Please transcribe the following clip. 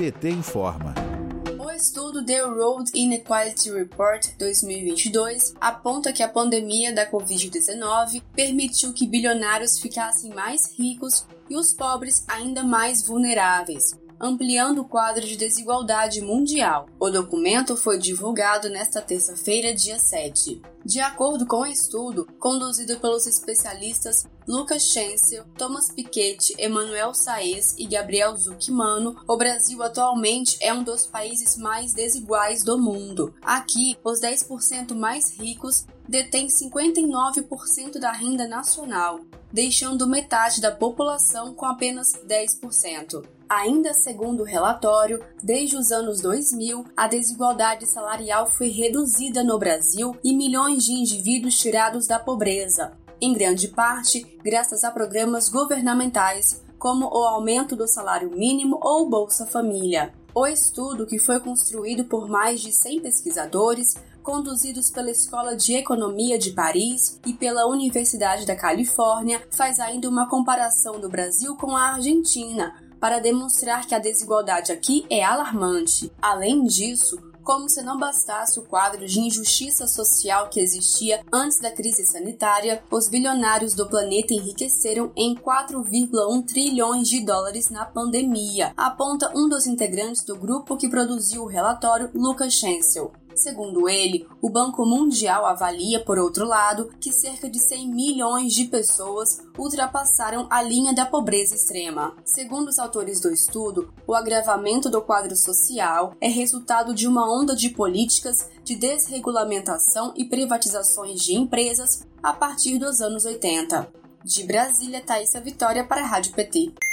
PT informa. O estudo The Road Inequality Report 2022 aponta que a pandemia da Covid-19 permitiu que bilionários ficassem mais ricos e os pobres ainda mais vulneráveis, ampliando o quadro de desigualdade mundial. O documento foi divulgado nesta terça-feira, dia 7. De acordo com o estudo, conduzido pelos especialistas Lucas Chancel, Thomas Piketty, Emanuel Saez e Gabriel Zucchimano, o Brasil atualmente é um dos países mais desiguais do mundo. Aqui, os 10% mais ricos detêm 59% da renda nacional, deixando metade da população com apenas 10%. Ainda segundo o relatório, desde os anos 2000, a desigualdade salarial foi reduzida no Brasil e milhões de indivíduos tirados da pobreza, em grande parte graças a programas governamentais como o aumento do salário mínimo ou Bolsa Família. O estudo, que foi construído por mais de 100 pesquisadores, conduzidos pela Escola de Economia de Paris e pela Universidade da Califórnia, faz ainda uma comparação do Brasil com a Argentina, para demonstrar que a desigualdade aqui é alarmante. Além disso, como se não bastasse o quadro de injustiça social que existia antes da crise sanitária, os bilionários do planeta enriqueceram em 4,1 trilhões de dólares na pandemia, aponta um dos integrantes do grupo que produziu o relatório, Lucas Chancel. Segundo ele, o Banco Mundial avalia, por outro lado, que cerca de 100 milhões de pessoas ultrapassaram a linha da pobreza extrema. Segundo os autores do estudo, o agravamento do quadro social é resultado de uma onda de políticas de desregulamentação e privatizações de empresas a partir dos anos 80. De Brasília, Thaisa Vitória para a Rádio PT.